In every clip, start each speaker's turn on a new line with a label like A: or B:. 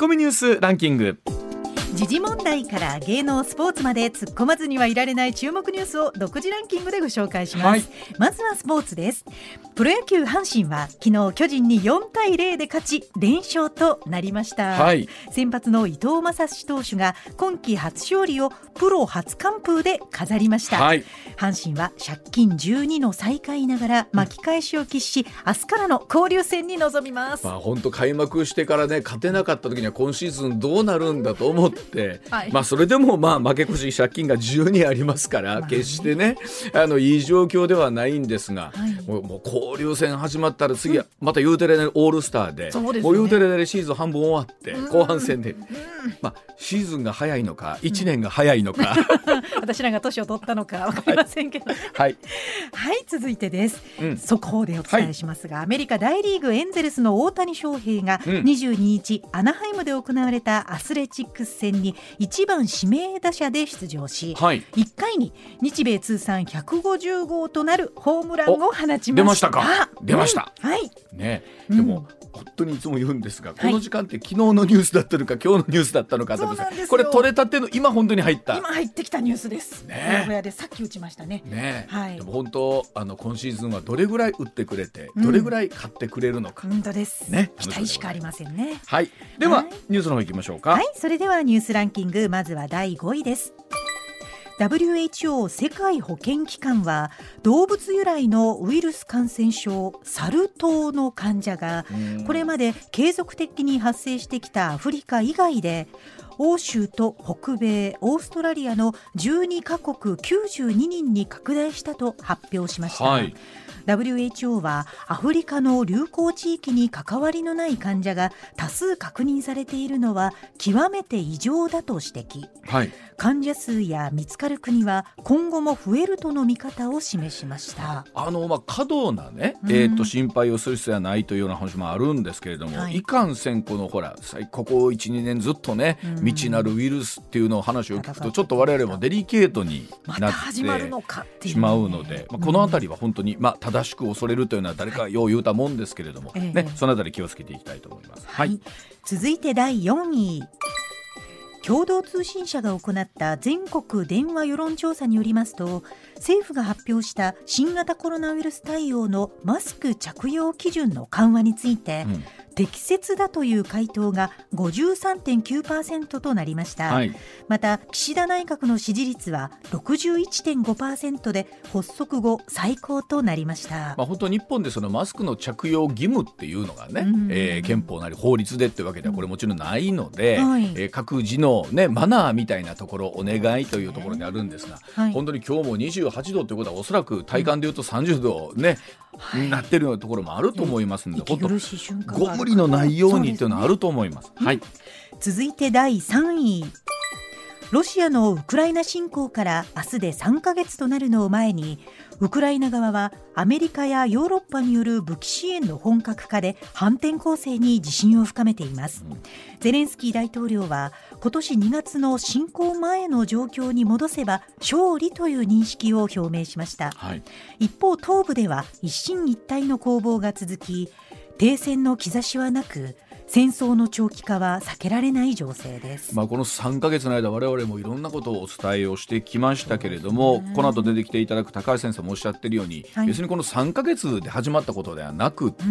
A: コミニュースランキング。
B: 時事問題から芸能スポーツまで突っ込まずにはいられない注目ニュースを独自ランキングでご紹介します、はい、まずはスポーツです。プロ野球阪神は昨日巨人に4対0で勝ち連勝となりました、はい、先発の伊藤将司投手が今季初勝利をプロ初完封で飾りました、はい、阪神は借金12の最下位ながら巻き返しを喫し明日からの交流戦に臨みます。
A: まあ本当開幕してからね勝てなかった時には今シーズンどうなるんだと思って、はい、まあそれでもまあ負け越し借金が12ありますから、決してねあのいい状況ではないんですが、はい、もう交流戦始まったら次はまた言うてるオールスターで、うん、もう言うてるでシーズン半分終わって後半戦で、まあシーズンが早いのか1年が早いのか、
B: 私らが年を取ったのかわかりませんけど、はい、はい、はい、続いてです、うん、速報でお伝えしますが、アメリカ大リーグエンゼルスの大谷翔平が22日、アナハイムで行われたアスレチックス戦に1番指名打者で出場し、はい、1回に日米通算150号となるホームランを放ちました。
A: 出ましたか。出ました、
B: うん、はい。
A: ね。でも、うん本当にいつも言うんですが、この時間って昨日のニュースだったのか今日のニュースだったのかこれ取れたての今本当に入った。
B: 今入ってきたニュースです。ね。小屋でさっき打ちましたね。
A: ね、はい、でも本当あの今シーズンはどれぐらい打ってくれて、どれぐらい買ってくれるのか、
B: 本当です。ね。期待しかありませんね。
A: はい。では、ニュースの方行きましょうか。
B: はい。それではニュースランキングまずは第5位です。WHO 世界保健機関は動物由来のウイルス感染症サル痘の患者がこれまで継続的に発生してきたアフリカ以外で欧州と北米オーストラリアの12カ国92人に拡大したと発表しました。はい WHO はアフリカの流行地域に関わりのない患者が多数確認されているのは極めて異常だと指摘、はい、患者数や見つかる国は今後も増えるとの見方を示しました。
A: あの、まあ、過度なね、えーと、心配をする必要はないというような話もあるんですけれども、はい、いかんせんこのほらここ12年ずっとね未知なるウイルスっていうのを話を聞くとちょっと我々もデリケートになってしまうので、まあ、この辺りは本当に、まあ、正しく恐れるというのは誰かよう言うたもんですけれども、はい、ね、そのあたり気をつけていきたいと思います。
B: はい、続いて第4位。共同通信社が行った全国電話世論調査によりますと政府が発表した新型コロナウイルス対応のマスク着用基準の緩和について、うん、適切だという回答が53.9%となりました、はい、また岸田内閣の支持率は61.5%で発足後最高となりました、
A: まあ、本当日本でそのマスクの着用義務っていうのがね、うん、えー、憲法なり法律でってわけではこれもちろんないので、はい、えー、各自の、ね、マナーみたいなところお願いというところにあるんですが、はい、本当に今日も28度ということはおそらく体感でいうと30度ね、うん、なってるようなところもあると思いますので、本当ご無理のないようにというのはあると思います。はい、
B: 続いて第3位ロシアのウクライナ侵攻から明日で3ヶ月となるのを前にウクライナ側はアメリカやヨーロッパによる武器支援の本格化で反転攻勢に自信を深めています。ゼレンスキー大統領は今年2月の侵攻前の状況に戻せば勝利という認識を表明しました、はい、一方東部では一進一退の攻防が続き停戦の兆しはなく戦争の長期化は避けられない情勢です、
A: まあ、この3か月の間我々もいろんなことをお伝えをしてきましたけれども、この後出てきていただく高橋先生もおっしゃってるように、はい、別にこの3か月で始まったことではなくって、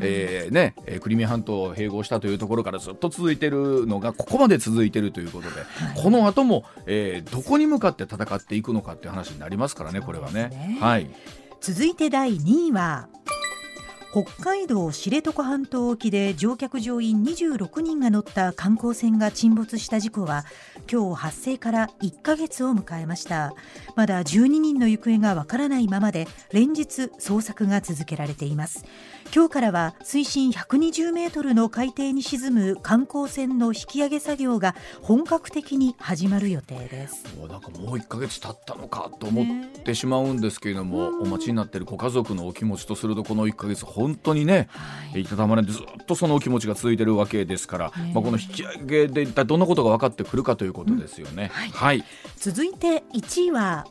A: えーね、クリミア半島を併合したというところからずっと続いているのがここまで続いているということで、はい、この後も、えー、どこに向かって戦っていくのかっていう話になりますからねこれはね。ね。はい、
B: 続いて第2位は北海道知床半島沖で乗客乗員26人が乗った観光船が沈没した事故は今日発生から1ヶ月を迎えました。まだ12人の行方がわからないままで連日捜索が続けられています。今日からは水深120メートルの海底に沈む観光船の引き上げ作業が本格的に始まる予定です。
A: もうなんかもう1ヶ月経ったのかと思ってしまうんですけれども、お待ちになっているご家族のお気持ちとするとこの1ヶ月本当にね、はい、いたたまれでずっとそのお気持ちが続いているわけですから、まあ、この引き上げで一体どんなことが分かってくるかということですよね。うん、はい、はい、
B: 続いて1位は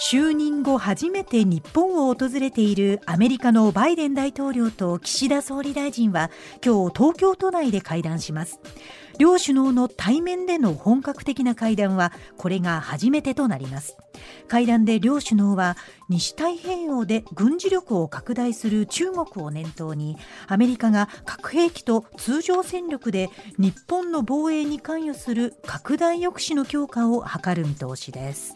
B: 就任後初めて日本を訪れているアメリカのバイデン大統領と岸田総理大臣は今日東京都内で会談します。両首脳の対面での本格的な会談はこれが初めてとなります。会談で両首脳は西太平洋で軍事力を拡大する中国を念頭にアメリカが核兵器と通常戦力で日本の防衛に関与する拡大抑止の強化を図る見通しです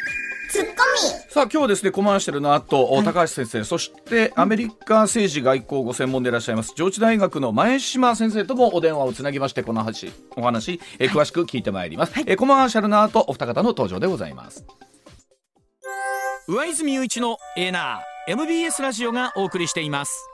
A: ツッコミさあ今日ですねコマーシャルの後、はい、高橋先生そしてアメリカ政治外交ご専門でいらっしゃいます上智大学の前島先生ともお電話をつなぎましてこの話お話、え詳しく聞いてまいります、はい、えコマーシャルの後お二方の登場でございます
C: 上泉雄一のエーナー MBS ラジオがお送りしています。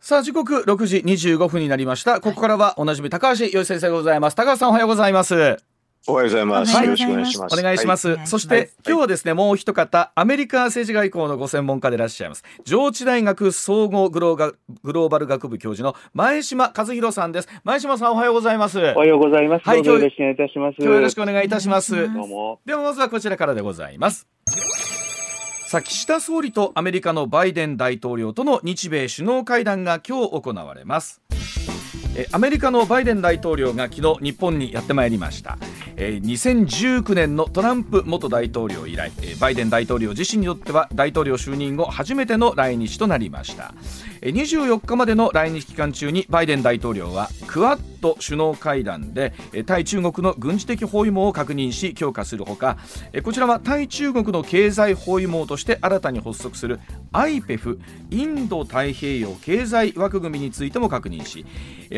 A: さあ時刻6時25分になりました。ここからはおなじみ高橋洋先生でございます。高橋さんおはようございます。
D: おはようございます。よろしくお願いします。
A: お願いします。はい、そして、はい、今日はですね、もう一方、アメリカ政治外交のご専門家でいらっしゃいます。上智大学総合グローバル学部教授の前島和弘さんです。前島さん、おはようございます。お
D: はようございます。はい、今日よろしくお願いいたします。
A: 今日よろしくお願いいたします。ど
D: うも。
A: では、まずはこちらからでございます。さあ岸田総理とアメリカのバイデン大統領との日米首脳会談が今日行われますアメリカのバイデン大統領が昨日日本にやってまいりました。2019年のトランプ元大統領以来バイデン大統領自身にとっては大統領就任後初めての来日となりました。24日までの来日期間中にバイデン大統領はクアッド首脳会談で対中国の軍事的包囲網を確認し強化するほかこちらは対中国の経済包囲網として新たに発足する IPEF インド太平洋経済枠組みについても確認し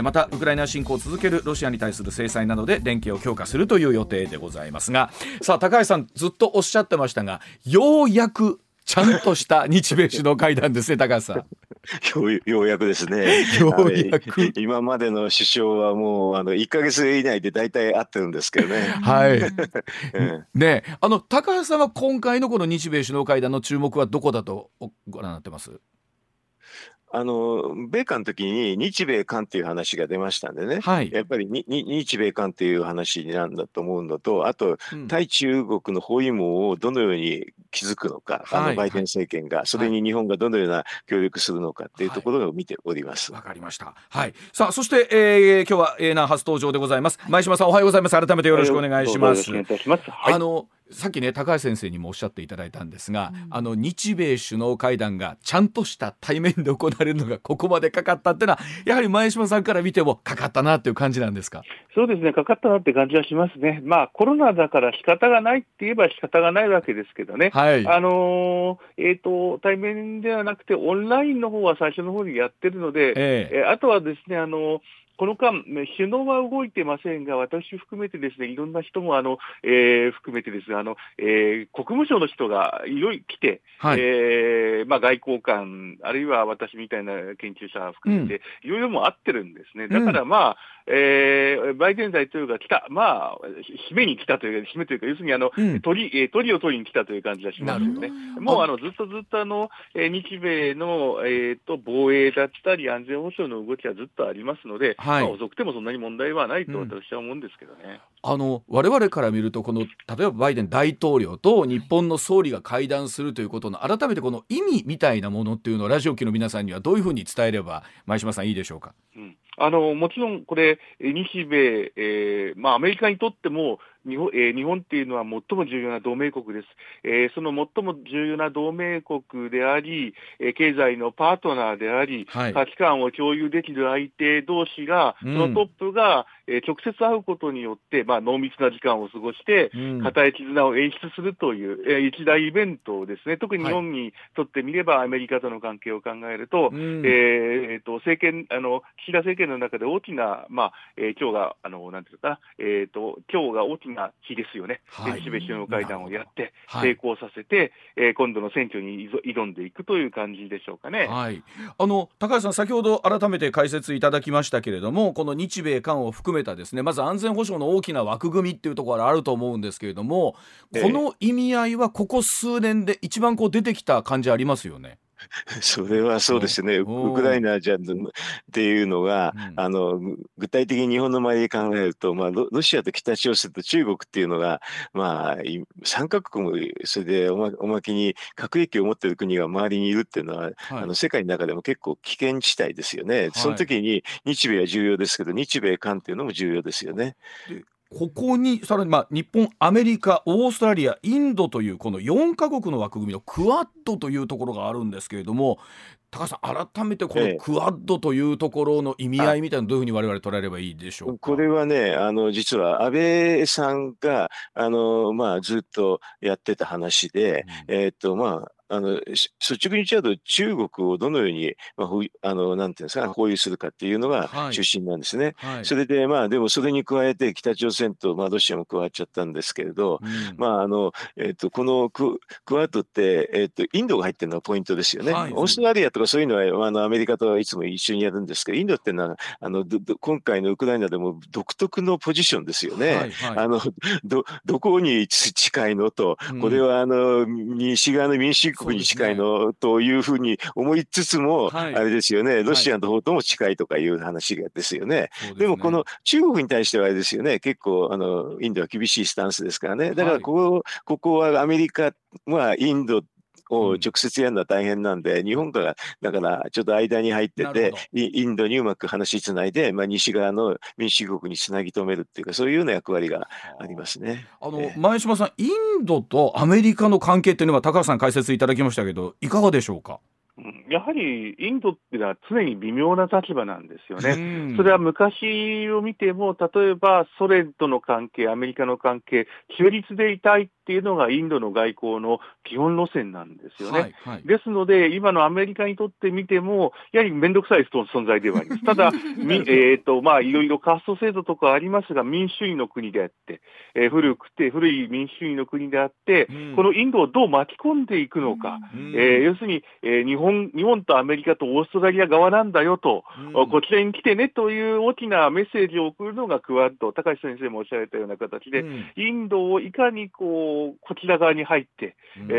A: またウクライナ侵攻を続けるロシアに対する制裁などで連携を強化するという予定でございますがさあ高橋さんずっとおっしゃってましたがようやくちゃんとした日米首脳会談ですね、高橋さん。
D: ようやくですね。
A: ようやく。
D: 今までの首相はもうあの1か月以内で大体会ってるんですけどね。
A: はい。ねあの高橋さんは今回のこの日米首脳会談の注目はどこだとご覧になってます？
D: あの米韓の時に日米韓っていう話が出ましたんでね、はい、やっぱりに日米韓っていう話なんだと思うのとあと、うん、対中国の包囲網をどのように築くのか、あのバイデン政権が、それに日本がどのような協力するのかっていうところを見ております。
A: わ、かりました。はい。さあそして、えー、今日はえー、な初登場でございます。前島さんおはようございます。改めてよろしくお願いします。
D: お願いいたします。はい、
A: あのさっきね高橋先生にもおっしゃっていただいたんですが、うん、あの日米首脳会談がちゃんとした対面で行われるのがここまでかかったっていうのはやはり前島さんから見てもかかったなっていう感じなんですか？
D: そうですねかかったなって感じはしますね。まあコロナだから仕方がないって言えば仕方がないわけですけどね、はい、あのー、えっ、ー、と対面ではなくてオンラインの方は最初の方にやってるので、えー、えあとはですねあのーこの間、首脳は動いてませんが、私含めてですね、いろんな人もあの、えー、含めてですが、あの、えー、国務省の人がいろいろ来て、はい、えー、まあ外交官、あるいは私みたいな研究者含めて、いろいろも合ってるんですね。だからまあ、えー、バイデン大統領が来た、まあ、締めに来たというか、締めというか、要するにあの、うん、鳥、えー、鳥を取りに来たという感じがしますよね。もうあの、ずっとずっとあの、えー、日米の、えっ、ー、と、防衛だったり安全保障の動きはずっとありますので、はい、まあ、遅くてもそんなに問題はないと私は思うんですけどね。
A: うん、あの、我々から見ると、この、例えばバイデン大統領と日本の総理が会談するということの、改めてこの意味みたいなものっていうのをラジオ機の皆さんにはどういうふうに伝えれば、前島さんいいでしょうか？
D: うんあのもちろんこれ、日米、えーまあ、アメリカにとっても日本,、えー、日本っていうのは最も重要な同盟国です、えー、その最も重要な同盟国であり、えー、経済のパートナーであり、はい、価値観を共有できる相手同士が、そのトップが、えー、直接会うことによって、まあ、濃密な時間を過ごして、固い絆を演出するという、えー、一大イベントですね、特に日本にとってみれば、アメリカとの関係を考えると、えー、と政権あの岸田政権の中で大きな、まあえー、今日が、あのなんていうかな、えーと、今日が大きな日ですよね、はい、日米首脳会談をやって、成功させて、はい、えー、今度の選挙に挑んでいくという感じでしょうかね、
A: はい、あの高橋さん、先ほど改めて解説いただきましたけれども、この日米韓を含めたですねまず安全保障の大きな枠組みっていうところがあると思うんですけれども、この意味合いはここ数年で一番こう出てきた感じありますよね。
E: それはそうですね、ウクライナじゃっていうのが、うん、あの具体的に日本の周りで考えると、まあロ、ロシアと北朝鮮と中国っていうのが、まあ、3カ国もそれでおまおまけに核兵器を持っている国が周りにいるっていうのは、はい、あの世界の中でも結構危険地帯ですよね、はい、その時に日米は重要ですけど、日米韓っていうのも重要ですよね。
A: ここにさらにまあ日本、アメリカ、オーストラリア、インドというこの4カ国の枠組みのクアッドというところがあるんですけれども高橋さん、改めてこのクアッドというところの意味合いみたいなどういうふうに我々捉えればいいでしょう
E: これはね、あの実は安倍さんがあの、まあ、ずっとやってた話で、うん、えー、っとまああの、率直に言っちゃうと、中国をどのように、まあ、あの、なんていうんですか、包囲するかっていうのが中心なんですね。はいはい、それで、まあ、でもそれに加えて、北朝鮮と、まあ、ロシアも加わっちゃったんですけれど、うん、まあ、あの、えと、このククアッドって、えっ、ー、と、インドが入ってるのがポイントですよね。はい、オーストラリアとかそういうのは、あの、アメリカといつも一緒にやるんですけど、インドってのは、あの、今回のウクライナでも独特のポジションですよね。あの、ど、どこに近いのと、これは、あの、西側の民主国に近いの、というふうに思いつつも、はい、あれですよね、ロシアの方とも近いとかいう話ですよね。はい、でもこの中国に対してはあれですよね、結構あのインドは厳しいスタンスですからね。だからここはい、ここはアメリカはインドを直接やるのは大変なんで、うん、日本からだからちょっと間に入ってて、インドにうまく話しつないで、まあ、西側の民主主義国につなぎ止めるっていうか、そういうような役割がありますね。
A: あの、前島さん、インドとアメリカの関係っていうのは、高橋さん解説いただきましたけど、いかがでしょうか？
D: やはりインドっていうのは常に微妙な立場なんですよね。それは昔を見ても、例えばソ連との関係、アメリカの関係、中立でいたいっていうのがインドの外交の基本路線なんですよね。はいはい、ですので、今のアメリカにとってみても、やはり面倒くさい存在ではあります。ただ、みえーとまあ、いろいろカースト制度とかありますが、民主主義の国であって、えー、古くて古い民主主義の国であって、うん、このインドをどう巻き込んでいくのか、うん、えー、要するに、えー、日本本、日本とアメリカとオーストラリア側なんだよと、うん、こちらに来てねという大きなメッセージを送るのがクアッド、高橋先生もおっしゃられたような形で、うん、インドをいかにこうこちら側に入って、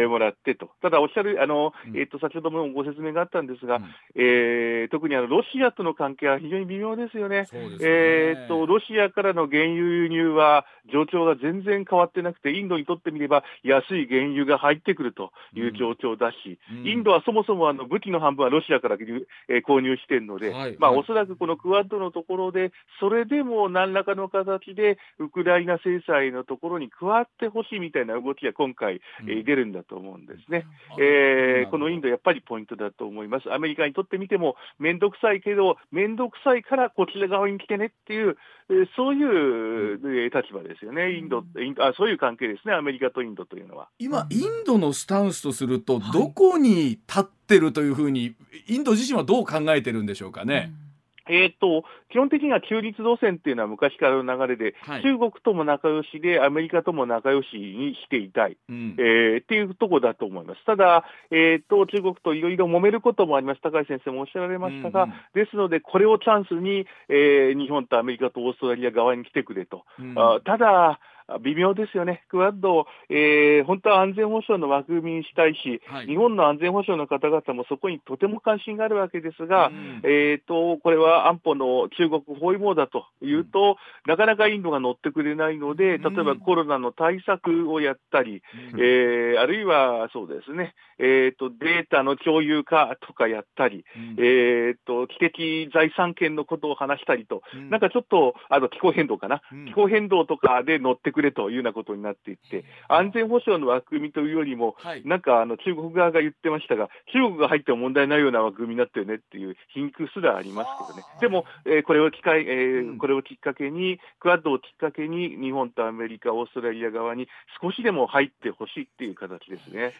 D: もらってと、ただおっしゃる、あのえーと、先ほどもご説明があったんですが、うん、えー、特にあのロシアとの関係は非常に微妙ですよね。ね。えーと、ロシアからの原油輸入は状況が全然変わってなくて、インドにとってみれば安い原油が入ってくるという状況だし、インドはそもそもあの武器の半分はロシアから、えー、購入しているので、はい、まあ、おそらくこのクアッドのところで、それでも何らかの形で、ウクライナ制裁のところに加わってほしいみたいな動きが今回、えー、出るんだと思うんですね、うん、えー、このインド、やっぱりポイントだと思います。アメリカにとってみても、面倒くさいけど、面倒くさいからこちら側に来てねっていう、えー、そういう立場ですよね、インドインドあ、そういう関係ですね、アメリカとインドというのは。
A: 今、インドのスタンスとすると、どこに立ってるというふうに、インド自身はどう考えてるんでしょうかね。
D: うんえーと、基本的には中立路線っていうのは昔からの流れで、はい、中国とも仲良しで、アメリカとも仲良しにしていたい、うん、えー、っていうところだと思います。ただ、えーと、中国といろいろ揉めることもあります、高橋先生もおっしゃられましたが、うんうん、ですので、これをチャンスに、えー、日本とアメリカとオーストラリア側に来てくれと。うん、あただ微妙ですよね、クアッド、えー、本当は安全保障の枠組みにしたいし、はい、日本の安全保障の方々もそこにとても関心があるわけですが、うん、えーと、これは安保の中国包囲網だというと、うん、なかなかインドが乗ってくれないので、例えばコロナの対策をやったり、うん、えー、あるいはそうですね、えーと、データの共有化とかやったり、えーと、知的財産権のことを話したりと、なんかちょっとあの気候変動かな、気候変動とかで乗ってくれというようなことになっていって、安全保障の枠組みというよりも、はい、なんかあの中国側が言ってましたが、中国が入っても問題ないような枠組みになってるねっていう皮肉すらありますけどね、でも、えー、これを機会、えー、これをきっかけに、クアッドをきっかけに、日本とアメリカ、オーストラリア側に少しでも入ってほしいっていう形ですね。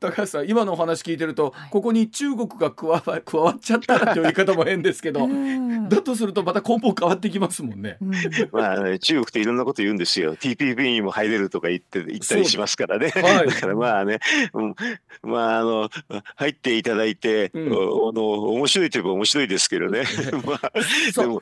A: 高橋さん今のお話聞いてると、はい、ここに中国が加わ 加わっちゃったらという言い方も変ですけど だとするとまた根本変わってきますもんね。
E: まあ、ね、中国っていろんなこと言うんですよ。TPP にも入れるとか言って言ったりしますからね、はい、だからまあね、うん、まああの入っていただいて、うん、あの面白いといえば面白いですけどね。まあでも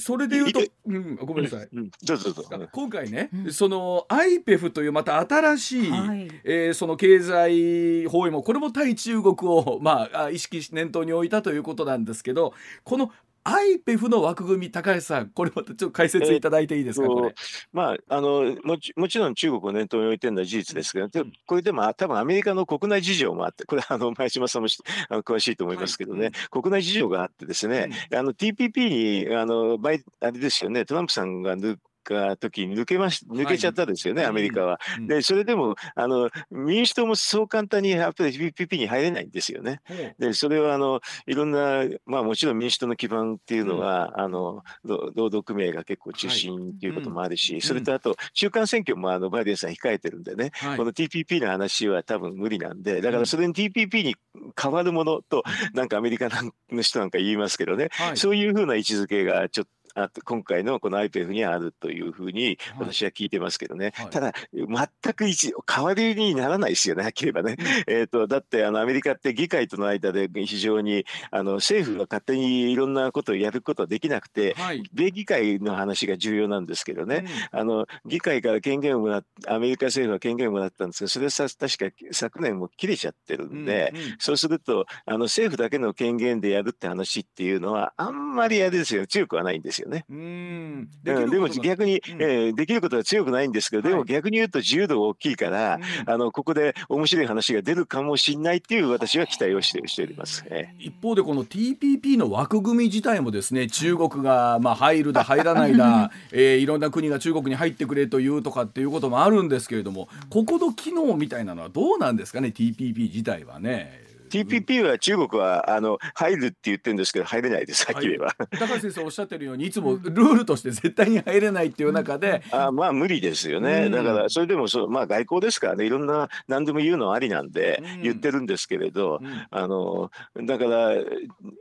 A: それで言うと、うん、ごめんなさい。
E: うん、どうぞどう
A: ぞ。今回ね、うん、その IPEF というまた新しい、はい、えー、その経済包囲もこれも対中国をまあ意識し念頭に置いたということなんですけど、この IPEF の枠組み、高橋さん、これまたちょっと解説いただいていいですか、これ。
E: まあ、あのもちもちろん中国を念頭に置いてるのは事実ですけど、でこれでも多分アメリカの国内事情もあって、これ、あの前島さんもあの 詳しいと思いますけどね、はい、国内事情があってですね、うん、TPP にあのバイあれですよね、トランプさんが抜か時に抜けまし抜けちゃったですよね、はい、アメリカは。うん、でそれでもあの民主党もそう簡単にやっぱり PPP に入れないんですよね。でそれはあのいろんな、まあ、もちろん民主党の基盤っていうのは、うん、あの労働組合が結構中心っていうこともあるし、はい、それとあと中間選挙もあのバイデンさん控えてるんでね、はい、この TPP の話は多分無理なんでだからそれに TPP に変わるものと、なんかアメリカの人なんか言いますけどね、そういうふうな位置づけがちょっとあ今回のこの IPEF にあるというふうに私は聞いてますけどね、はい、ただ、全く一代わりにならないですよね、はっきり言えばね。うん、えーと、だってあのアメリカって議会との間で非常にあの政府が勝手にいろんなことをやることはできなくて、はい、米議会の話が重要なんですけどね、うん、あの議会から権限をもらっアメリカ政府は権限をもらったんですけど、それはさ確か昨年も切れちゃってるんで、うんうん、そうするとあの政府だけの権限でやるって話っていうのは、あんまりあれですよ、強くはないんですよね。うん。ででも逆に、うん、えー、できることは強くないんですけど、でも逆に言うと自由度が大きいから、あのここで面白い話が出るかもしれないっていう私は期待をしてしております、え
A: ー、一方でこの TPP の枠組み自体もですね中国がまあ入るだ入らないだ、えー、いろんな国が中国に入ってくれというとかっていうこともあるんですけれどもここの機能みたいなのはどうなんですかね TPP 自体はね。
E: TPP は中国はあの入るって言ってるんですけど入れないですはっきり言えば、
A: 高橋先生おっしゃってるようにいつもルールとして絶対に入れないっていう中で、
E: あまあ無理ですよね、だからそれでもそう、まあ、外交ですからねいろんな何でも言うのはありなんで言ってるんですけれど、あのだから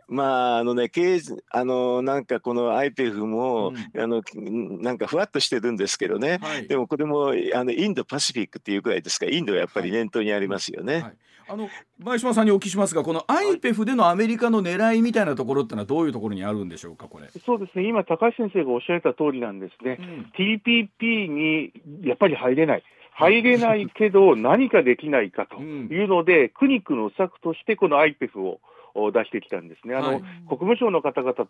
E: まああのね経あのなんかこの IPEF も、あのなんかふわっとしてるんですけどね、でもこれもあのインドパシフィックっていうくらいですか。らインドはやっぱり念頭にありますよね。
A: あの前島さんにお聞きしますが、この IPEF でのアメリカの狙いみたいなところってのは、どういうところにあるんでしょうか、これ。
D: そうですね、今、高橋先生がおっしゃった通りなんですね、うん、TPP にやっぱり入れない。入れないけど、何かできないかというので、うん、苦肉の策として、この IPEF をを出してきたんですね。あの、はい、国務省の方々と、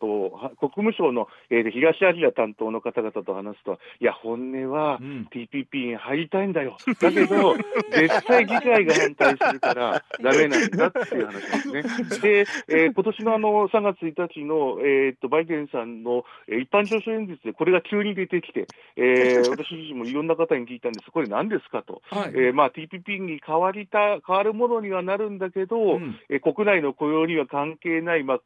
D: 国務省の、えー、東アジア担当の方々と話すと、いや、本音は TPP に入りたいんだよ。だけど、絶対議会が反対するから ダメなんだっていう話ですね。で、えー、今年のあの3月1日の、えー、っとバイデンさんの一般上昇演説でこれが急に出てきて、えー、私自身もいろんな方に聞いたんです、これ何ですかと。はい、えー、まあ、TPP に変わりた、変わるものにはなるんだけど、うん、えー、国内の雇用には関係ない、まあ、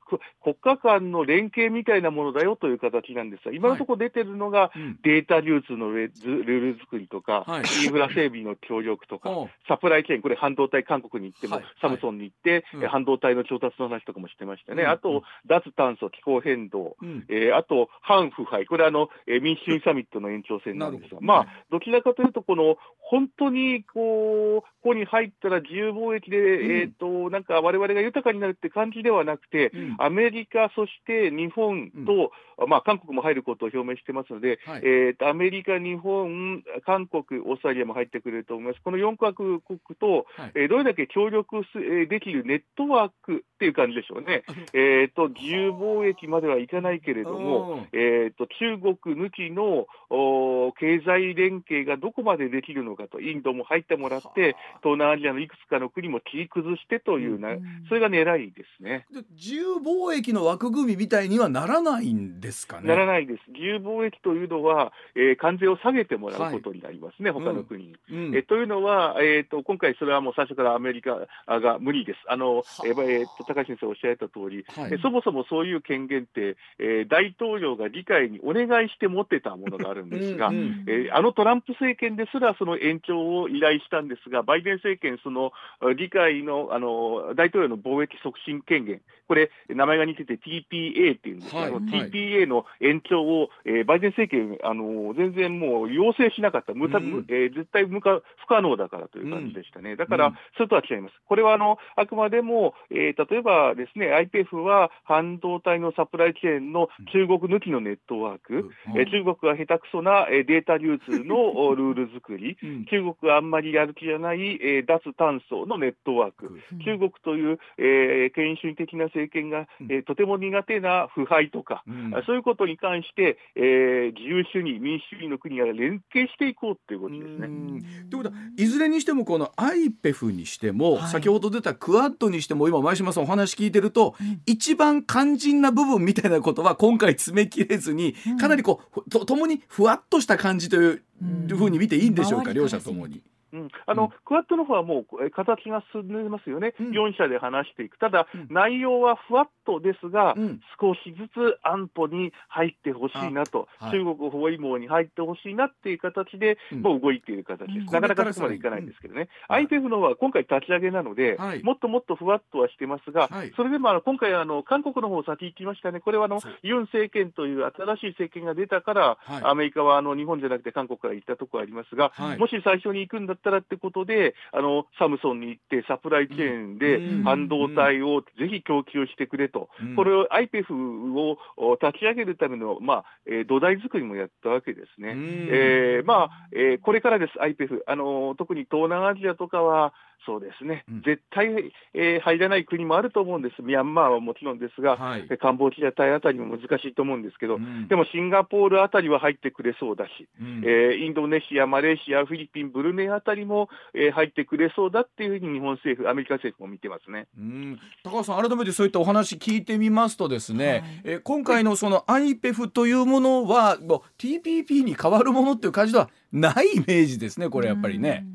D: 国家間の連携みたいなものだよという形なんですが、今のところ出てるのが、データ流通のルール作りとか、はい、インフラ整備の協力とか、サプライチェーン、これ、半導体、韓国に行っても、はい、サムソンに行って、はい、半導体の調達の話とかもしてましたね、うん、あと、脱炭素、気候変動、うん、えー、あと、反腐敗、これはあの、えー、民主主義サミットの延長線なんですが、まあ、どちらかというと、この本当にこう、ここに入ったら自由貿易で、うん、えっ、と、なんか我々が豊かになるって感じではなくて、うん、アメリカ、そして日本と、うん、まあ、韓国も入ることを表明してますので、はい、えっ、と、アメリカ、日本、韓国、オーストラリアも入ってくれると思います。この4カ国と、はい、えー、どれだけ協力す、えできるネットワークっていう感じでしょうね。えっと、自由貿易まではいかないけれども、えっと、中国抜きのお経済連携がどこまでできるのかと、インドも入ってもらって、東南アジアのいくつかの国も切り崩してというな、それが狙いですね。
A: 自由貿易の枠組みみたいにはならないんですかね？
D: ならないです。自由貿易というのは、えー、関税を下げてもらうことになりますね、はい、他の国に。うんうん、えというのは、えーと、今回、それはもう最初からアメリカが無理です。あのえー、と高橋先生おっしゃった通り、はい、そもそもそういう権限って、えー、大統領が議会にお願いして持ってたものがあるんですが、うんうん、えー、あのトランプ政権ですらその延長を依頼したんですが、バイデン政権、その議会のあの大統領の貿易促進新権限、これ、名前が似てて TPA っていうんですけど、はい、TPA の延長を、えー、バイデン政権、あの全然もう要請しなかった、無た、うん、えー、絶対無可不可能だからという感じでしたね。うん、だから、それとは違います。これはあのあくまでも、えー、例えばですね、IPF は半導体のサプライチェーンの中国抜きのネットワーク、うん、えー、中国が下手くそなデータ流通の ルール作り、中国があんまりやる気じゃない、えー、脱炭素のネットワーク、中国という、えー、権威主義的な政権が、えー、とても苦手な腐敗とか、うん、そういうことに関して、えー、自由主義、民主主義の国が連携していこうということですね。
A: ということはいずれにしてもこの IPEF にしても、はい、先ほど出たクアッドにしても今前島さんお話聞いてると、うん、一番肝心な部分みたいなことは今回詰め切れずに、かなりこうとともにふわっとした感じというふうに見ていいんでしょうか、両者ともに。
D: うん、あの、うん、クワッドの方はもう形が進んでますよね、うん、4社で話していく、ただ、うん、内容はふわっとですが、うん、少しずつ安保に入ってほしいなと、はい、中国包囲網に入ってほしいなっていう形で、もう動いている形です、なかなかそこまでいかないんですけどね、IPF の方は今回、立ち上げなので、はい、もっともっとふわっとはしてますが、はい、それでもあの今回あの、韓国の方先行きましたね、これはあのユン政権という新しい政権が出たから、アメリカはあの日本じゃなくて韓国から行ったところありますが、もし最初に行くんだったらってことで、あのサムソンに行って、サプライチェーンで半導体をぜひ供給してくれと、これを IPEF を立ち上げるための、まあえー、土台作りもやったわけですね。えー、まあえー、これからです、IPEF、あの特に東南アジアとかは、そうですね、うん、絶対、えー、入らない国もあると思うんです、ミャンマーはもちろんですが、はい、カンボジアタイあたりも難しいと思うんですけど、うん、でもシンガポールあたりは入ってくれそうだし、うん、えー、インドネシア、マレーシア、フィリピン、ブルネイあたりも、えー、入ってくれそうだっていうふうに日本政府、アメリカ政府も見てますね。
A: うん。高橋さん、改めてそういったお話聞いてみますと、ですね、はい、えー、今回のその IPEF というものは、もう TPP に変わるものっていう感じではないイメージですね、これやっぱりね。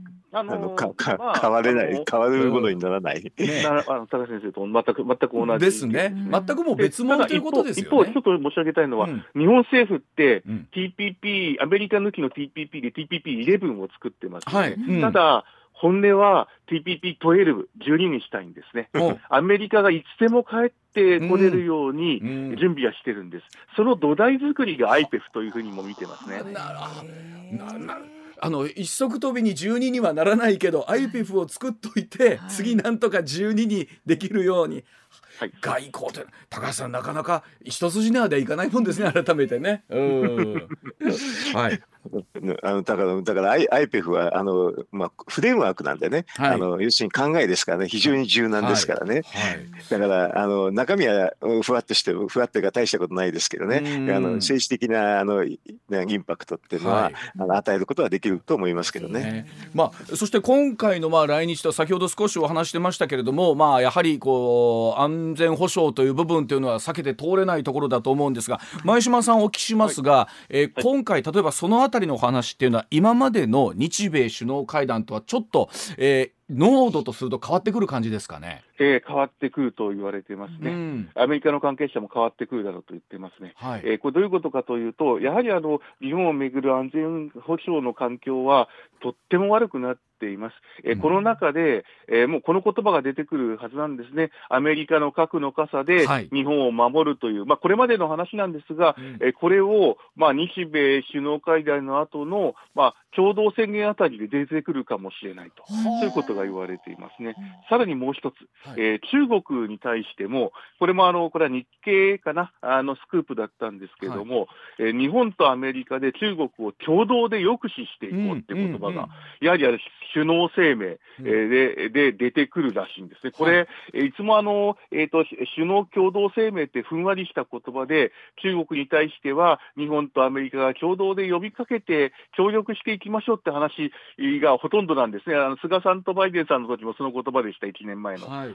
E: あのー、かか、まあ、変われない、変わるものにならない。
D: ね、あの高先生と全く全く同
A: じ。ですね。全くもう別物ということですよね。
D: 一方、一方ちょっと申し上げたいのは、うん、日本政府って、うん、TPP、アメリカ抜きの TPP で TPP11 を作ってます、ね、はい、うん、ただ、本音は TPP12、12にしたいんですね。アメリカがいつでも帰ってこれるように準備はしてるんです。その土台作りが IPEF というふうにも見てますね。
A: なるほど。あの一足飛びに12にはならないけど IPEF を作っといて、はい、次なんとか12にできるように、はい、外交って高橋さんなかなか一筋縄ではいかないもんですね改めてね。うん
E: はいあのだからだから IPEF はあの、まあ、フレームワークなんでね、はい、あの要するに考えですからね非常に柔軟ですからね、はい。はい、だからあの中身はふわっとしてふわっというか大したことないですけどね。あの政治的なあのインパクトっていうのは、あの与えることはできると思いますけどね。ね。
A: まあ、そして今回のまあ来日と先ほど少しお話してましたけれども、まあ、やはりこう安全保障という部分というのは避けて通れないところだと思うんですが前島さんお聞きしますが、えー、今回例えばそのあたりのお話っていうのは今までの日米首脳会談とはちょっと、えー、濃度とすると変わってくる感じですかね？
D: えー、変わってくると言われてますね、うん、アメリカの関係者も変わってくるだろうと言ってますね。はい、えー、これどういうことかというと、やはりあの日本をめぐる安全保障の環境はとっても悪くなっています。えー、この中で、えー、もうこの言葉が出てくるはずなんですね。アメリカの核の傘で日本を守るという、はい、まあこれまでの話なんですが、うん、えー、これをまあ日米首脳会談の後のまあ共同宣言あたりで出てくるかもしれないと、そういうことが言われていますね。さらにもう一つ、はい、えー、中国に対しても、これもあのこれは日経かな、あのスクープだったんですけれども、はい、えー、日本とアメリカで中国を共同で抑止していこうって言葉が、やはり首脳声明、えー、でで出てくるらしいんですね。これ、はい、いつもあの、えーと、首脳共同声明ってふんわりした言葉で、中国に対しては日本とアメリカが共同で呼びかけて協力していきましょうって話がほとんどなんですね。あの菅さんとバイデンさんの時もその言葉でした、1年前の。はい、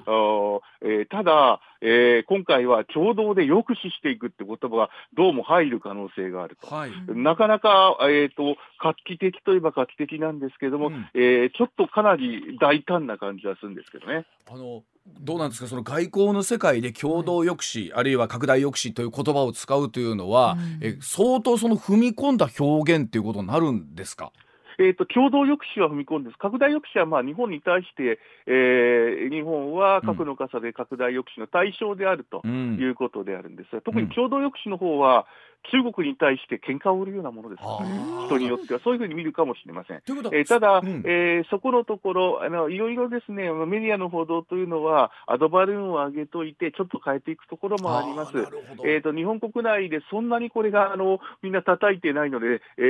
D: えー、ただ、えー、今回は共同で抑止していくって言葉がどうも入る可能性があると。はい、なかなか、えーと、画期的といえば画期的なんですけれども、うん、えー、ちょっとかなり大胆な感じはするんですけどね。
A: あのどうなんですか？その外交の世界で共同抑止、はい、あるいは拡大抑止という言葉を使うというのは、うん、え相当その踏み込んだ表現ということになるんですか？
D: えーと、共同抑止は踏み込んです、拡大抑止はまあ日本に対して、えー、日本は核の傘で拡大抑止の対象であるということであるんですが、特に共同抑止の方は、中国に対して喧嘩を売るようなものです。からね、人によっては、そういうふうに見るかもしれません。えー、ただ、うん、えー、そこのところあの、いろいろですね、メディアの報道というのは、アドバルーンを上げといて、ちょっと変えていくところもあります。えーと、日本国内でそんなにこれがあのみんな叩いてないので、え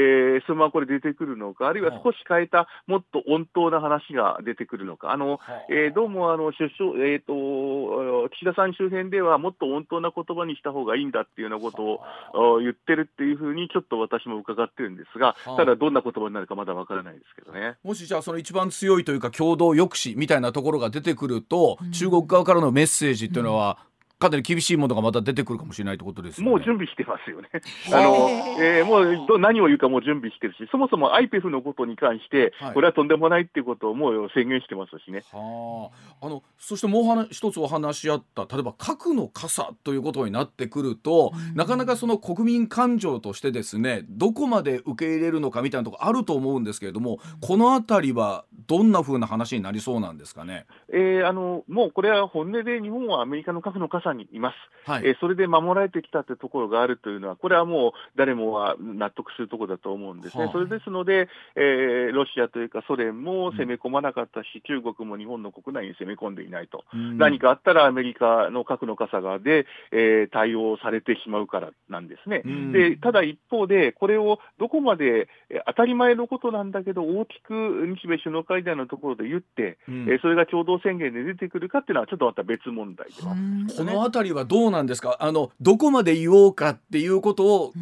D: ー、そのままこれ出てくるのか、あるいは少し変えた、もっと温当な話が出てくるのか、あのえー、どうもあの首相、えーと、岸田さん周辺では、もっと温当な言葉にした方がいいんだっていうようなことを言ってるっていうふうに、ちょっと私も伺ってるんですが、ただ、どんな言葉になるかまだわからないですけどね。
A: もしじゃあ、その一番強いというか、共同抑止みたいなところが出てくると、うん、中国側からのメッセージっていうのは、かなり厳しいものがまた出てくるかもしれないということです、
D: ね、もう準備してますよね。あのえー、もう何を言うかも準備してるし、そもそも IPEF のことに関して、これはとんでもないっていうことをもう宣言してますしね。
A: はあ、あのそしてもう一つお話し合った、例えば核の傘ということになってくると、うん、なかなかその国民感情としてですね、どこまで受け入れるのかみたいなところあると思うんですけれども、このあたりはどんなふうな話になりそうなんですかね？
D: えー、あのもうこれは本音で日本はアメリカの核の傘にいます。はい、えー、それで守られてきたというところがあるというのは、これはもう誰もが納得するところだと思うんですね。はあ、それですので、えー、ロシアというかソ連も攻め込まなかったし、うん、中国も日本の国内に攻め込んでいないと、うん、何かあったらアメリカの核の傘側で、えー、対応されてしまうからなんですね。うん、でただ一方で、これをどこまで、え当たり前のことなんだけど、大きく日米首脳会談のところで言って、うん、えそれが共同宣言で出てくるかっていうのは、ちょっとまた別問題では、
A: ね、このあたりはどうなんですか？あの、どこまで言おうかっていうことを、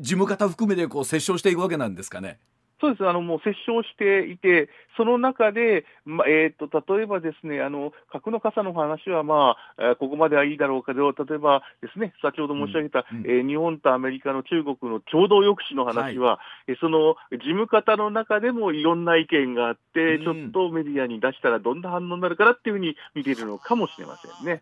A: 事務方含めてこう折衝していくわけなんですかね？
D: そうです。あのもう折衝していて、その中で、まえーと、例えばですねあの核の傘の話は、まあ、ここまではいいだろうかで、例えばですね先ほど申し上げた、うんうん、えー、日本とアメリカの中国の共同抑止の話は、はい、その事務方の中でもいろんな意見があって、うん、ちょっとメディアに出したらどんな反応になるかなっていうふうに見ているのかもしれませんね。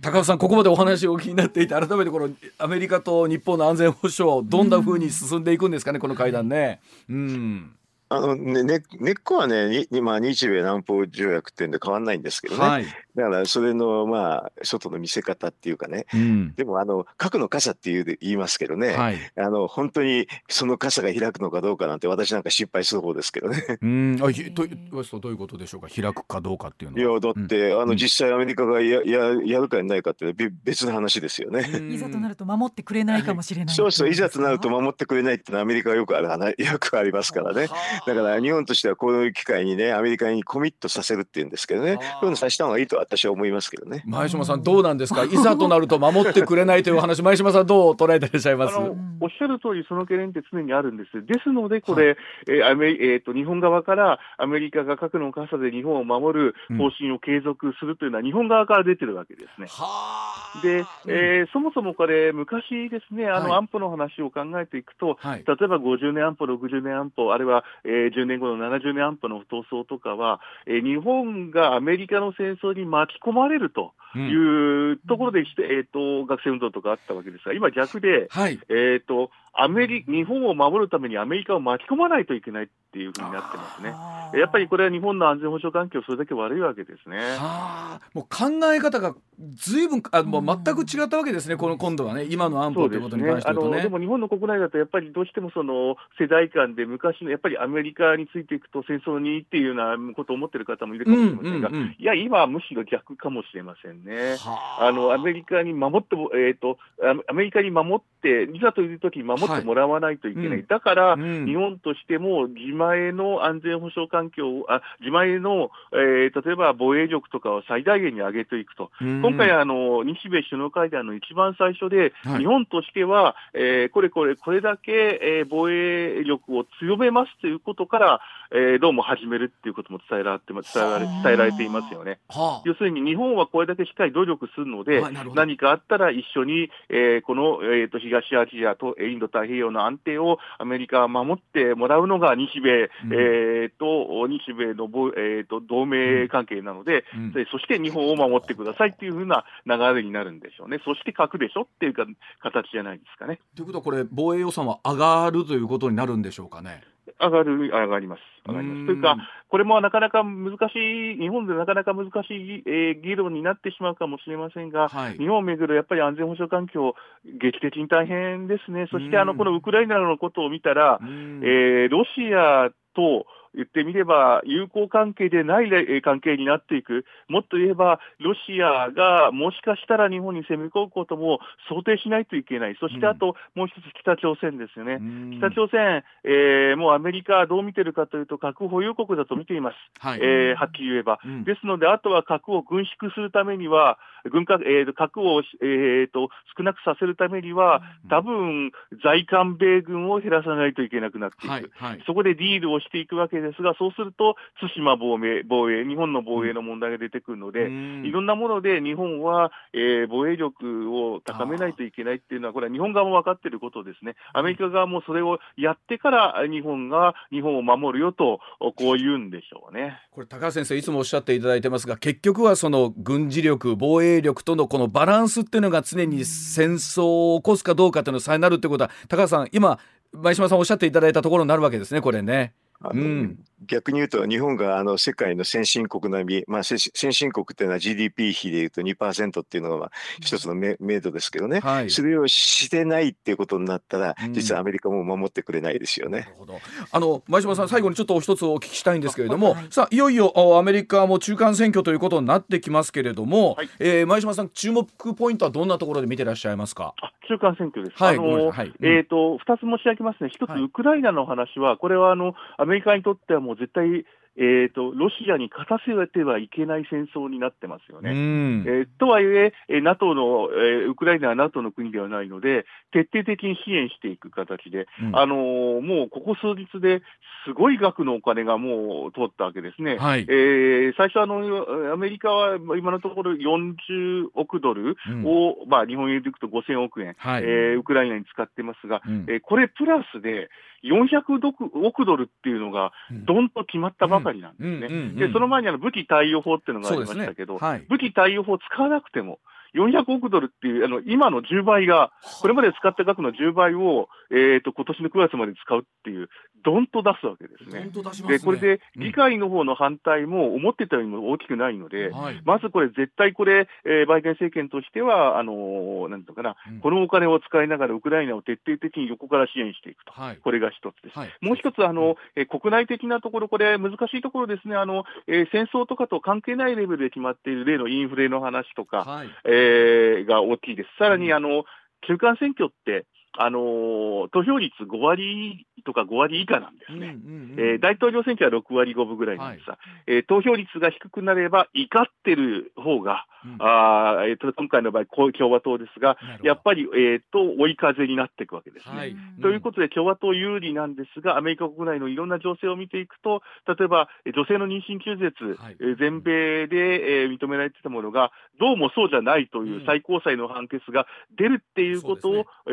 A: 高尾さん、ここまでお話をお聞きになっていて、改めてこのアメリカと日本の安全保障、どんなふうに進んでいくんですかね、この会談ね。うん
E: あのね、根っこはね、今、日米南方条約ってんで変わんないんですけどね、はい、だからそれの、まあ、外の見せ方っていうかね、うん、でもあの、核の傘っていう言いますけどね、はい、あの本当にその傘が開くのかどうかなんて、私なんか心配する方ですけどね。
A: うん。あひとどういうことでしょうか、開くかどうかっていうの
E: は。いや、だって、うん、あの実際、アメリカがやややるかやないかって別の話ですよね。
B: いざとなると守ってくれないかもしれない。
E: そうそう、いざとなると守ってくれないってのは、アメリカはよくある よくありますからね。だから日本としてはこういう機会にね、アメリカにコミットさせるっていうんですけどね、こういうのさせた方がいいと私は思いますけどね。
A: 前島さん、どうなんですか、いざとなると守ってくれないという話、前島さん、どう捉えていらっしゃいます？
D: おっしゃる通り、その懸念って常にあるんです。ですので、これ、はい、えーアメえーと、日本側からアメリカが核の傘で日本を守る方針を継続するというのは、日本側から出てるわけですね。うん、で、えー、そもそもこれ、昔ですね、あの安保の話を考えていくと、はい、例えば50年安保、60年安保、あるいは、えー、10年後の70年安保の闘争とかは、えー、日本がアメリカの戦争に巻き込まれるというところで、うん、えーと、学生運動とかあったわけですが、今逆で、はい、えーとアメリ日本を守るためにアメリカを巻き込まないといけないっていうふうになってますね。やっぱりこれは日本の安全保障環境、それだけ悪いわけですね。
A: もう考え方がずいぶんあもう全く違ったわけですね、この今度はね、今の安保ということに関して言うとね。
D: ねでも日本の国内だと、やっぱりどうしてもその世代間で昔のやっぱりアメリカについていくと戦争にっていうようなことを思ってる方もいるかもしれませんが、うんうんうん、いや、今はむしろ逆かもしれませんね。あのアメリカに守っても、えーと、アメリカに守って、いざという時に守ってもらわないといけない、はいうん、だから、うん、日本としても自前の安全保障環境あ自前の、えー、例えば防衛力とかを最大限に上げていくと、うん、今回あの、日米首脳会談の一番最初で、はい、日本としては、えー、これこれ、これだけ、えー、防衛力を強めますということから、えー、どうも始めるっていうことも伝えられて伝えられ伝えられていますよね。要するに日本はこれだけしっかり努力するので、何かあったら一緒に、えー、この、えーと、東アジアとインド太平洋の安定をアメリカは守ってもらうのが日米、うん、えー、と日米の、えーと、同盟関係なので、うん、そして日本を守ってくださいっていうふうな流れになるんでしょうね。そして核でしょっていうか形じゃないですかね。
A: ということはこれ防衛予算は上がるということになるんでしょうかね。
D: 上がる、上がります。上がります。というか、これもなかなか難しい、日本でなかなか難しい、えー、議論になってしまうかもしれませんが、はい、日本をめぐるやっぱり安全保障環境、劇的に大変ですね。そしてあの、このウクライナのことを見たら、えー、ロシアと、言ってみれば、友好関係でない関係になっていく、もっと言えば、ロシアがもしかしたら日本に攻め込むことも想定しないといけない、そしてあともう一つ、北朝鮮ですよね、北朝鮮、えー、もうアメリカはどう見てるかというと、核保有国だと見ています、はい。えー、はっきり言えば、うん、ですので、あとは核を軍縮するためには、軍拡えー、核を、えーと、少なくさせるためには、多分在韓米軍を減らさないといけなくなっていく、はいはい、そこでディールをしていくわけですが、そうすると、対馬防衛、防衛、日本の防衛の問題が出てくるので、いろんなもので日本は、えー、防衛力を高めないといけないっていうのは、これは日本側も分かっていることですね。アメリカ側もそれをやってから日本が日本を守るよと、こう言うんでしょうね。
A: これ、高橋先生、いつもおっしゃっていただいてますが、結局はその軍事力、防衛力とのこのバランスっていうのが常に戦争を起こすかどうかというの差になるってことは、高橋さん、今、前島さんおっしゃっていただいたところになるわけですね、これね。
E: うん、逆に言うと日本があの世界の先進国並み、まあ、先進国っていうのは GDP 比でいうと2%っていうのがまあ一つの明度ですけどね、はい、それをしてないっていうことになったら、実はアメリカも守ってくれないですよね。
A: あの前島さん最後にちょっと一つお聞きしたいんですけれども、はい、さあいよいよアメリカも中間選挙ということになってきますけれども、はい、えー、前島さん注目ポイントはどんなところで見てらっしゃいますか？
D: 中間選挙です。はい、あの、はい、えっ、ー、と二つ申し上げますね。一つ、ウクライナの話はこれはあのアメリカにとってはもう絶対えーと、ロシアに勝たせてはいけない戦争になってますよね。えー、とはいえ、えー、NATO の、えー、ウクライナは NATO の国ではないので、徹底的に支援していく形で、うん、あのー、もうここ数日ですごい額のお金がもう通ったわけですね。はい、えー、最初あの、アメリカは今のところ40億ドルを、うん、まあ、日本円でいくと5000億円、はい、えー、ウクライナに使ってますが、うん、えー、これプラスで、400億ドルっていうのが、どん。と決まったばかりなんですね。で、その前にあの武器貸与法っていうのがありましたけど、ね。はい、武器貸与法使わなくても、400億ドルっていう、あの、今の10倍が、これまで使った額の10倍を、えっ、ー、と、今年の9月まで使うっていう、どんと出すわけですね。すね。で、これで、議会の方の反対も思ってたよりも大きくないので、うん、まずこれ、絶対これ、えー、バイデン政権としては、あのー、なんとかな、うん、このお金を使いながらウクライナを徹底的に横から支援していくと。はい、これが一つです。はい、もう一つ、あの、えー、国内的なところ、これ、難しいところですね、あの、えー、戦争とかと関係ないレベルで決まっている例のインフレの話とか、はい、えー、が大きいです。さらに、あの、中間選挙って、あの投票率5割とか5割以下なんですね、え大統領選挙は6割5分ぐらいなんですが、はい、えー、投票率が低くなれば、怒ってる方が、うん、あえー、と今回の場合、共和党ですが、やっぱり、えーと、追い風になっていくわけですね。はい、ということで、共和党有利なんですが、アメリカ国内のいろんな情勢を見ていくと、例えば女性の妊娠中絶、はい、え全米で、えー、認められていたものが、どうもそうじゃないという最高裁の判決が出るっていうことを、ね、え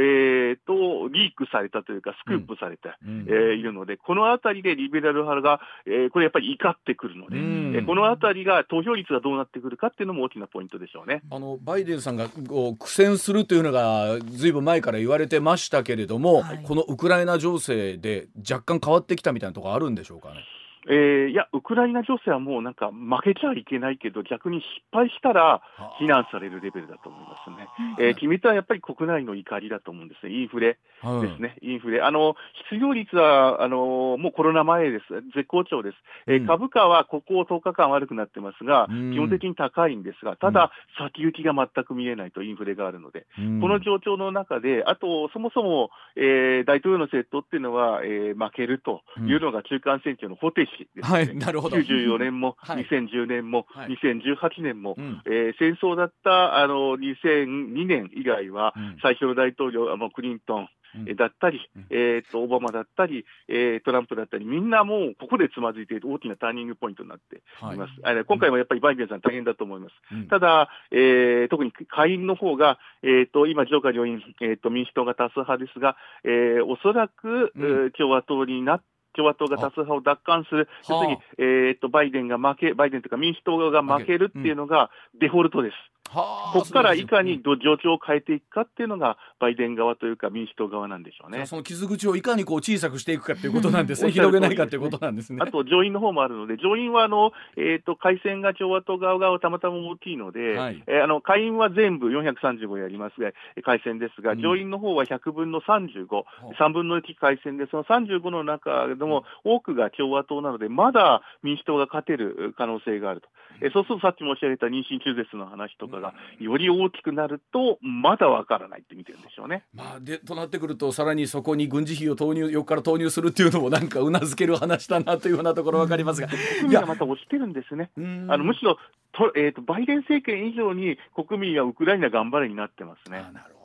D: ーと、リークされたというか、スクープされた、うん、えー、いるので、このあたりでリベラル派が、えー、これやっぱり怒ってくるので、うん、えこのあたりが投票率がどうなってくるかっていうのも大きなポイントでしょうね。
A: あのバイデンさんがこう苦戦するというのがずいぶん前から言われてましたけれども、はい、このウクライナ情勢で若干変わってきたみたいなところあるんでしょうかね。
D: えー、いや、ウクライナ情勢はもうなんか負けちゃいけないけど、逆に失敗したら非難されるレベルだと思いますね。えー、決めたやっぱり国内の怒りだと思うんですね、インフレですね、インフレ。あの失業率はあのもうコロナ前です、絶好調です、えー、株価はここ10日間悪くなってますが、基本的に高いんですが、ただ、先行きが全く見えないと、インフレがあるので、この状況の中で、あと、そもそも、えー、大統領の政党っていうのは、えー、負けるというのが中間選挙の方程式です、ね、はい、なるほど。94年も、はい、2010年も、はい、2018年も、うん、えー、戦争だったあの2002年以外は、うん、最初の大統領、あのクリントン、だったり、うん、えーと、オバマだったり、えー、トランプだったり、みんなもうここでつまずいている大きなターニングポイントになっています。はい、今回もやっぱりバイデンさん大変だと思います。うん、ただ、えー、特に下院の方が、えーと、今、上下両院、えーと、民主党が多数派ですが、えー、おそらく、うん、共和党になって共和党が多数派を奪還する、要するに、えーと、バイデンが負け、バイデンというか民主党が負けるっていうのがデフォルトです。ここからいかに状況を変えていくかっていうのが、バイデン側というか、民主党側なんでしょうね。
A: その傷口をいかにこう小さくしていくかということなんですね、広げないかということなんですね。
D: あと上院の方もあるので、上院はあの、えーと、改選が共和党側がたまたま大きいので、はい、えー、あの下院は全部435やりますが、改選ですが、上院の方は100分の35、うん、3分の1改選で、その35の中でも多くが共和党なので、まだ民主党が勝てる可能性があると。えそうするとさっき申し上げた妊娠中絶の話とかがより大きくなるとまだわからないって見てるんでしょうね。
A: まあ、でとなってくるとさらにそこに軍事費を投入横から投入するっていうのもなんかうなずける話だなというふうなところ分かりますが。
D: 国民がまた落ちてるんですね。あのむしろと、えーと、バイデン政権以上に国民はウクライナ頑張れになってますね。なるほど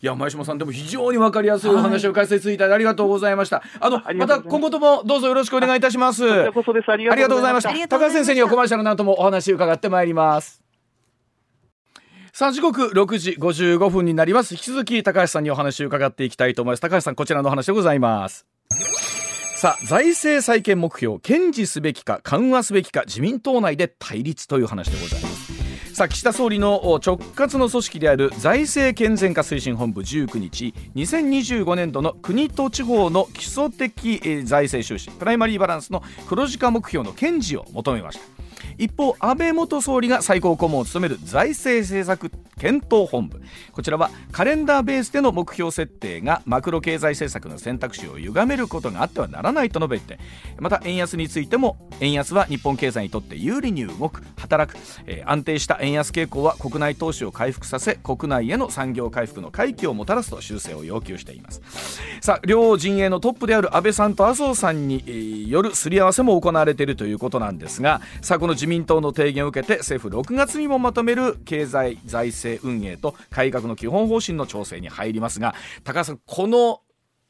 A: いや前島さんでも非常に分かりやすいお話を解説いただいてありがとうございました。あのまた今後ともどうぞよろしくお願いいたします。あ
D: りがとうございました。
A: 高橋先生にはコマーシャルの後もお話伺ってまいります。さあ時刻6時55分になります。引き続き高橋さんにお話を伺っていきたいと思います。高橋さんこちらの話でございます。さあ財政再建目標堅持すべきか緩和すべきか自民党内で対立という話でございます。さあ岸田総理の直轄の組織である財政健全化推進本部19日2025年度の国と地方の基礎的財政収支プライマリーバランスの黒字化目標の堅持を求めました。一方安倍元総理が最高顧問を務める財政政策検討本部。こちらはカレンダーベースでの目標設定がマクロ経済政策の選択肢を歪めることがあってはならないと述べてまた円安についても円安は日本経済にとって有利に動く。働く、えー、安定した円安傾向は国内投資を回復させ国内への産業回復の回帰をもたらすと修正を要求しています。さあ両陣営のトップである安倍さんと麻生さんに、よるすり合わせも行われているということなんですがさあの自民党の提言を受けて政府6月にもまとめる経済財政運営と改革の基本方針の調整に入りますが高橋さんこの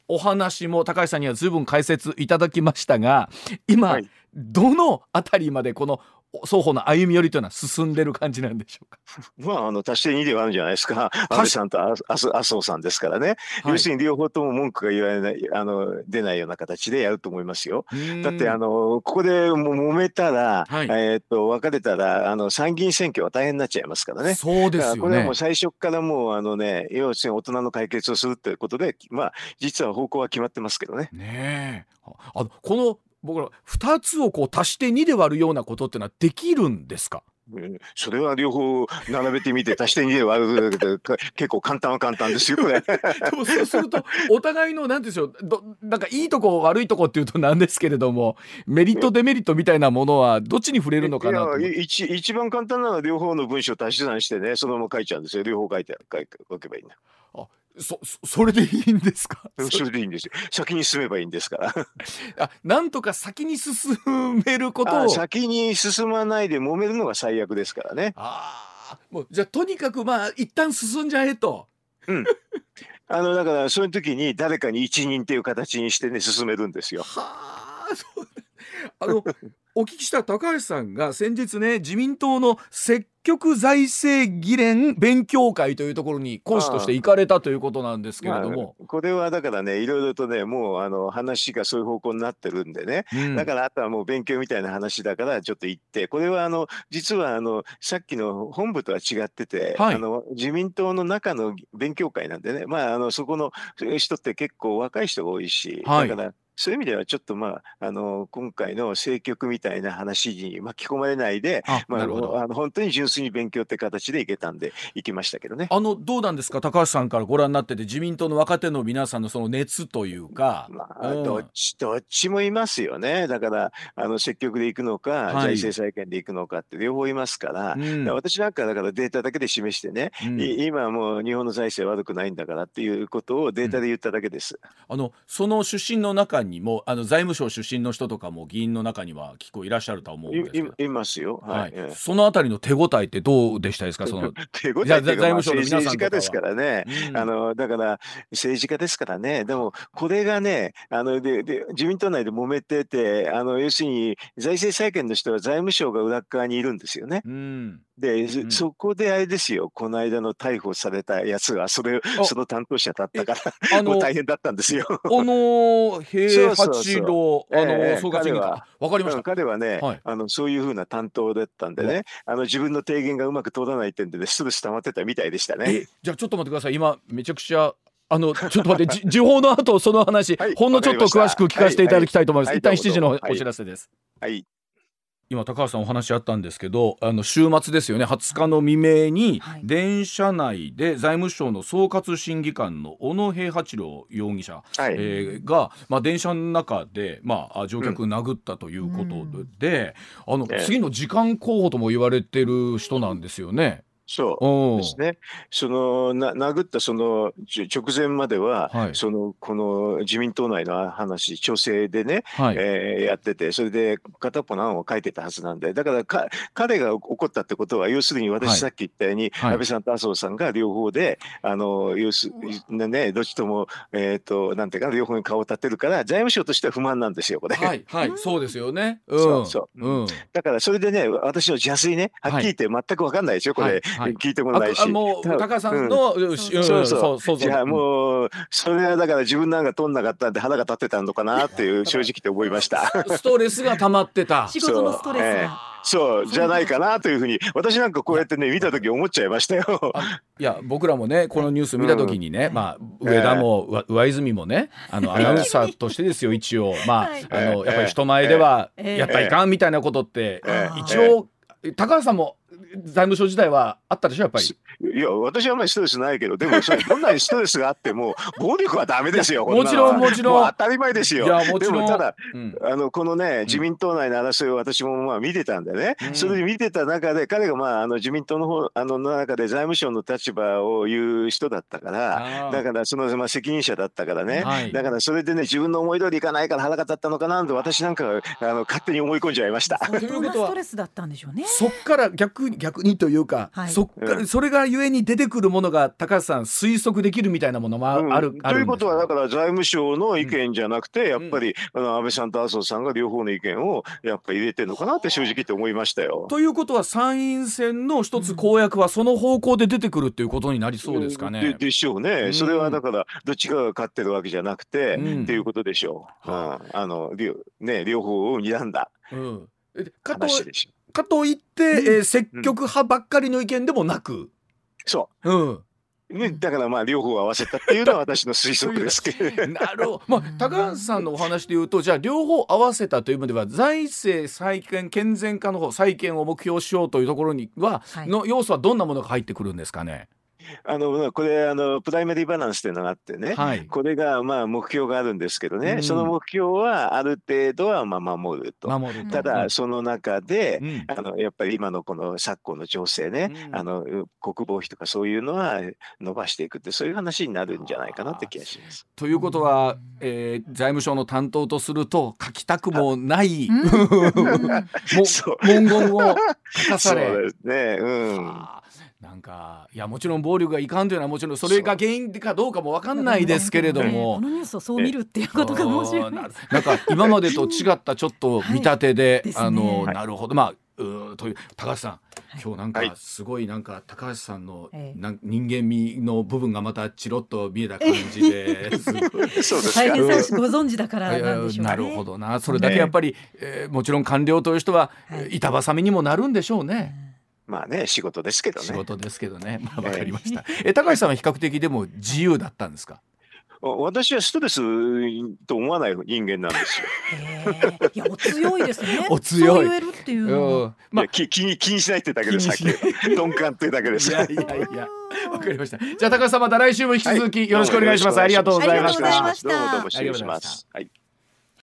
A: お話も高橋さんには随分解説いただきましたが今、はい、どの辺りまでこの双方の歩み寄りというのは進んでる感じなんでしょうか？
E: まあ、あの足して2ではあるんじゃないですか、安倍さんと麻生さんですからね、はい、要するに両方とも文句が言われないあの出ないような形でやると思いますよ。だってあの、ここでも揉めたら、はい、えー、っと別れたらあの、参議院選挙は大変になっちゃいますからね。
A: そうですよね
E: これはもう最初からもうあの、ね、要するに大人の解決をするということで、まあ、実は方向は決まってますけどね。
A: ねあのこの僕ら2つをこう足して2で割るようなことってのはできるんですか？
E: それは両方並べてみて足して2で割る結構簡単は簡単ですよこれ。で
A: もそうするとお互いの何でしょうどなんかいいとこ悪いとこっていうとなんですけれどもメリットデメリットみたいなものはどっちに触れるのかなと
E: 一一番簡単なのは両方の文章足し算してねそのまま書いちゃうんですよ両方書いて書けばいいんだ。
A: あそそれでいいんですか？
E: それでいいんですよ。先に進めばいいんですから。
A: あなんとか先に進めること。を
E: 先に進まないで揉めるのが最悪ですからね。
A: ああもうじゃあとにかくまあ一旦進んじゃえと。
E: うん。あのだからそういう時に誰かに一任っていう形にしてね進めるんですよ。は
A: あそう。あのお聞きした高橋さんが先日ね自民党の積極財政議連勉強会というところに講師として行かれたということなんですけれども、
E: まあ、これはだからねいろいろとねもうあの話がそういう方向になってるんでね、うん、だからあとはもう勉強みたいな話だからちょっと行って。これはあの実はあのさっきの本部とは違ってて、はい、あの自民党の中の勉強会なんでね。まああのそこの人って結構若い人が多いし、はい、だからそういう意味ではちょっとまあ、あの、今回の政局みたいな話に巻き込まれないで、あまあ、あの本当に純粋に勉強って形でいけたんで、行きましたけどね。
A: あの、どうなんですか、高橋さんからご覧になってて、自民党の若手の皆さんのその熱というか。
E: まあ、どっち、どっちもいますよね。だから、あの、積極で行くのか、はい、財政再建で行くのかって両方いますから、うん、私なんかだからデータだけで示してね、うん、今もう日本の財政悪くないんだからっていうことをデータで言っただけです。
A: うん、あの、その出身の中ににもあの財務省出身の人とかも議員の中には結構いらっしゃると思うんですけど。
E: いますよ、はい、
A: はい、そのあたりの手応えってどうでしたですか？その
E: 手応え財務省の皆さん政治家ですからね、うん、あのだから政治家ですからね。でもこれがねあのでで自民党内で揉めててあの要するに財政再建の人は財務省が裏側にいるんですよね。うんで、うん、そこであれですよ、この間の逮捕されたやつが、それ、その担当者だったから、もう大変だったんですよ。あ
A: の 平八郎、あの総括
E: 委員わ
A: かりました。
E: 彼はね、はい、あのそういうふうな担当だったんでね、あの自分の提言がうまく通らない点で、ね、ストレス溜まってたみたいでしたね。
A: じゃあちょっと待ってください。今めちゃくちゃあの ちょっと待って時報の後その話、はい、ほんのちょっと詳しく聞かせていただきたいと思います。はい。はい、一旦7時のお知らせです。
E: はい
A: 今高橋さんお話あったんですけどあの週末ですよね。20日の未明に電車内で財務省の総括審議官の小野平八郎容疑者、はい、えー、が、まあ、電車の中で、まあ、乗客殴ったということで、うん、あの次の時間候補とも言われてる人なんですよね。
E: そう。ですね。そのな殴ったその直前までは、はい、そのこの自民党内の話調整でね、はい、えー、やっててそれで片っぽの案を書いてたはずなんでだからか彼が怒ったってことは要するに私さっき言ったように、はい、安倍さんと麻生さんが両方であの要すねどっちともえっ、ー、となんていうか両方に顔を立てるから財務省としては不満なんですよこれ。
A: はい、はい、そうですよね。
E: うん、そうそう、うん、だからそれでね私の邪推ねはっきり言って全く分かんないですよこれ。はい、聞いてもないし。
A: もう高さんの、うん、そうそう。
E: そうじゃあもうそれはだから自分なんか取んなかったんで腹が立ってたのかなっていう正直って思いました。
A: ストレスが溜まってた。
B: 仕事のストレスが。えー
E: そうじゃないかなというふうに私なんかこうやってね見た時思っちゃいましたよ。
A: いや僕らもねこのニュース見た時にね、うん、まあ上田も、上泉もねあのアナウンサーとしてですよ一応。まあ、あのやっぱり人前ではやったらいかんみたいなことって、一応高橋さんも財務省時代はあったでしょやっぱり？
E: いや私はあんまりストレスないけどでもそれ どんなにストレスがあっても暴力はダメですよ
A: もちろんもちろ
E: ん。当たり前ですよ。いやもちろん。でもただ、うん、あのこのね自民党内の争いを私もまあ見てたんでね、うん、それで見てた中で彼がまああの自民党の方あの中で財務省の立場を言う人だったからだからその、まあ、責任者だったからね、はい、だからそれでね自分の思い通りいかないから腹が立ったのかなと私なんかあの勝手に思い込んじゃいました。
B: 相当なストレスだったんでしょうね。
A: そっから逆に逆にというか、はい、そっから、それがゆえに出てくるものが高橋さん推測できるみたいなものもある、うん、ある
E: ということはだから財務省の意見じゃなくて、やっぱり、あの安倍さんと麻生さんが両方の意見をやっぱり入れてるのかなって正直言って思いましたよ。
A: ということは参院選の一つ公約はその方向で出てくるっていうことになりそうですかね。
E: ででしょうね、それはだからどっちかが勝ってるわけじゃなくて、っていうことでしょう。うん、あのね両方を睨んだ。うん。話でしょ
A: かといって、えー、積極派ばっかりの意見でもなく。
E: そう。うん。ね、だからまあ両方合わせたっていうのは私の推測ですけど
A: なるほど、まあ、高橋さんのお話でいうとじゃあ両方合わせたという意味では財政再建健全化の方再建を目標しようというところには、はい、の要素はどんなものが入ってくるんですかね？
E: あのこれあのプライマリーバランスというのがあってね、はい、これがまあ目標があるんですけどね、うん、その目標はある程度はまあ守ると。ただその中で、うん、あのやっぱり今のこの昨今の情勢ね、うん、あの国防費とかそういうのは伸ばしていくってそういう話になるんじゃないかなって気がします。
A: ということは、えー、財務省の担当とすると書きたくもない 文言を書かされ。
E: そうですね、うん
A: なんかいやもちろん暴力がいかんというのはもちろんそれが原因かどうかも分かんないですけれども、
B: このニュースをそう見るっていうことが面白いなん
A: か今までと違ったちょっと見立てで、はい、あの、なるほど。まあうという高橋さん今日なんかすごいなんか高橋さんのな人間味の部分がまたチロッと見えた感じで
B: 大変さご存知だからなんでしょう、
A: ね、なるほどな。それだけやっぱり、えー、もちろん官僚という人は、板挟みにもなるんでしょうね。
E: まあね仕事ですけどね
A: 仕事ですけどねまあわかりました、え高橋さんは比較的でも自由だったんですか？
E: 私はストレスと思わない人間なんです
B: よ。いやお強いですね。
A: お強
B: い。言えるっていうの
E: まあ気気に気にしないってだけです。さっき鈍感ってだけです。
A: いやいやいや。わかりました。じゃあ高橋さんまた来週も引き続きよろしくお願いします。ありがとうございました。
E: どうもどうも失礼します。はい。